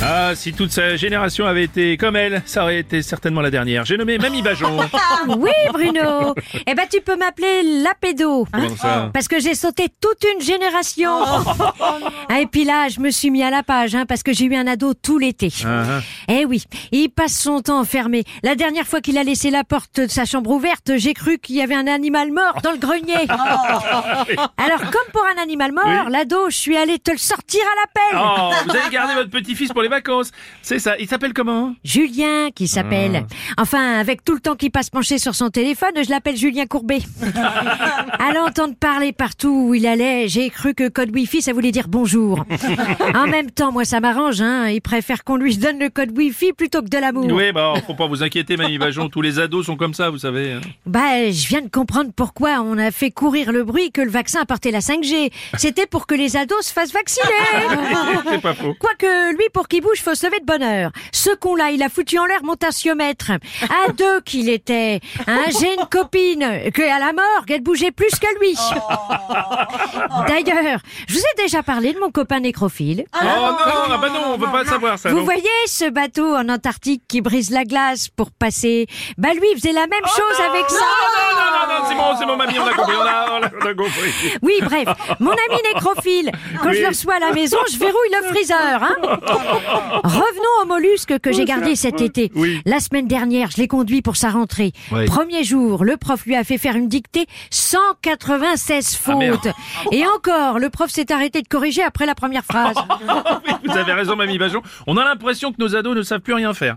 Ah, si toute sa génération avait été comme elle, ça aurait été certainement la dernière. J'ai nommé Mamie Bajon. Oui, Bruno. Eh ben, tu peux m'appeler la pédo. hein, Comment ça? Parce que j'ai sauté toute une génération. Ah, et puis là, je me suis mis à la page, hein, parce que j'ai eu un ado tout l'été. Ah, ah. Eh oui, il passe son temps enfermé. La dernière fois qu'il a laissé la porte de sa chambre ouverte, j'ai cru qu'il y avait un animal mort dans le grenier. Alors, comme pour un animal mort, Oui. l'ado, je suis allée te le sortir à l'appel. Oh, vous avez gardé votre petit-fils pour les vacances. C'est ça. Il s'appelle comment Julien, qui s'appelle. Enfin, avec tout le temps qu'il passe penché sur son téléphone, je l'appelle Julien Courbet. à l'entendre parler partout où il allait, j'ai cru que code Wi-Fi, ça voulait dire bonjour. en même temps, moi, ça m'arrange, hein. Il préfère qu'on lui donne le code Wi-Fi plutôt que de l'amour. Oui, bah, faut pas vous inquiéter, Mamie Bajon. Tous les ados sont comme ça, vous savez. hein. Bah, je viens de comprendre pourquoi on a fait courir le bruit que le vaccin apportait la 5G. C'était pour que les ados se fassent vacciner. C'est pas faux. Quoique, lui, pour qu'il bouge, faut se lever de bonne heure. Ce con-là, il a foutu en l'air mon tensiomètre. À deux qu'il était. Hein, j'ai une copine que à la morgue, elle bougeait plus que lui. D'ailleurs, je vous ai déjà parlé de mon copain nécrophile. Oh non, ah bah non, on veut pas savoir ça. Vous non. voyez ce bateau en Antarctique qui brise la glace pour passer? Bah lui, il faisait la même chose avec ça. Non, non, non, non, c'est bon, c'est bon, mamie, on a compris, on a, on a, on a compris. Oui, bref, mon ami nécrophile, quand je le reçois à la maison, je verrouille le freezer. Hein Revenons au mollusque que j'ai gardé cet été. Oui. La semaine dernière, je l'ai conduit pour sa rentrée. Oui. Premier jour, le prof lui a fait faire une dictée 196 Ah, fautes. Et encore, le prof s'est arrêté de corriger après la première phrase. Oui, vous avez raison, Mamie Bajon. On a l'impression que nos ados ne savent plus rien faire.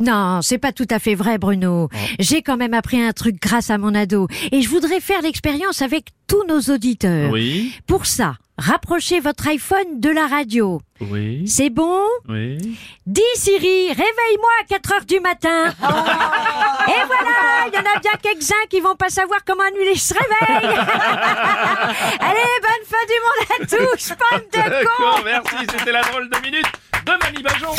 Non, c'est pas tout à fait vrai, Bruno. J'ai quand même appris un truc grâce à mon ado. Et je voudrais faire l'expérience avec tous nos auditeurs. Oui, Pour ça, rapprochez votre iPhone de la radio. oui, C'est bon? Oui. Dis Siri, réveille-moi à 4 heures du matin. Et voilà, il y en a bien quelques-uns qui vont pas savoir comment annuler ce réveil. Allez, bonne fin du monde à tous, bande de cons. D'accord, merci, c'était la drôle de minute de Mamie Bajon.